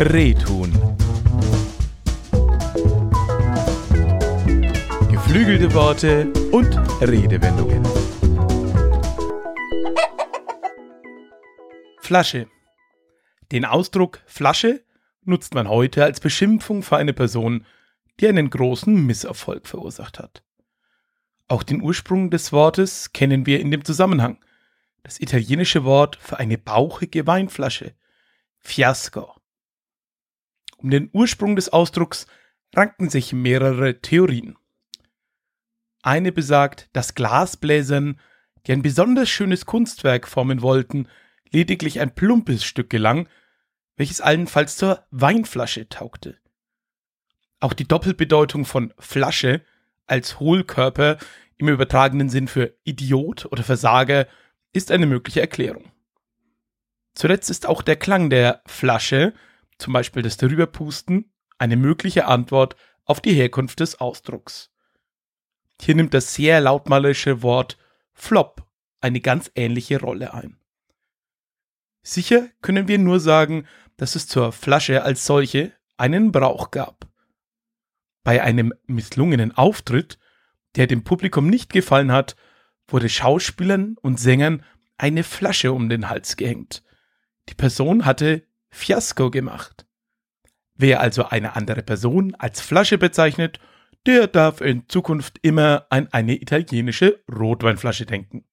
Rehtun. Geflügelte Worte und Redewendungen. Flasche. Den Ausdruck Flasche nutzt man heute als Beschimpfung für eine Person, die einen großen Misserfolg verursacht hat. Auch den Ursprung des Wortes kennen wir in dem Zusammenhang. Das italienische Wort für eine bauchige Weinflasche. Fiasco. Um den Ursprung des Ausdrucks ranken sich mehrere Theorien. Eine besagt, dass Glasbläsern, die ein besonders schönes Kunstwerk formen wollten, lediglich ein plumpes Stück gelang, welches allenfalls zur Weinflasche taugte. Auch die Doppelbedeutung von Flasche als Hohlkörper im übertragenen Sinn für Idiot oder Versager ist eine mögliche Erklärung. Zuletzt ist auch der Klang der Flasche, zum Beispiel das Darüberpusten, eine mögliche Antwort auf die Herkunft des Ausdrucks. Hier nimmt das sehr lautmalerische Wort Flop eine ganz ähnliche Rolle ein. Sicher können wir nur sagen, dass es zur Flasche als solche einen Brauch gab. Bei einem misslungenen Auftritt, der dem Publikum nicht gefallen hat, wurde Schauspielern und Sängern eine Flasche um den Hals gehängt. Die Person hatte Fiasko gemacht. Wer also eine andere Person als Flasche bezeichnet, der darf in Zukunft immer an eine italienische Rotweinflasche denken.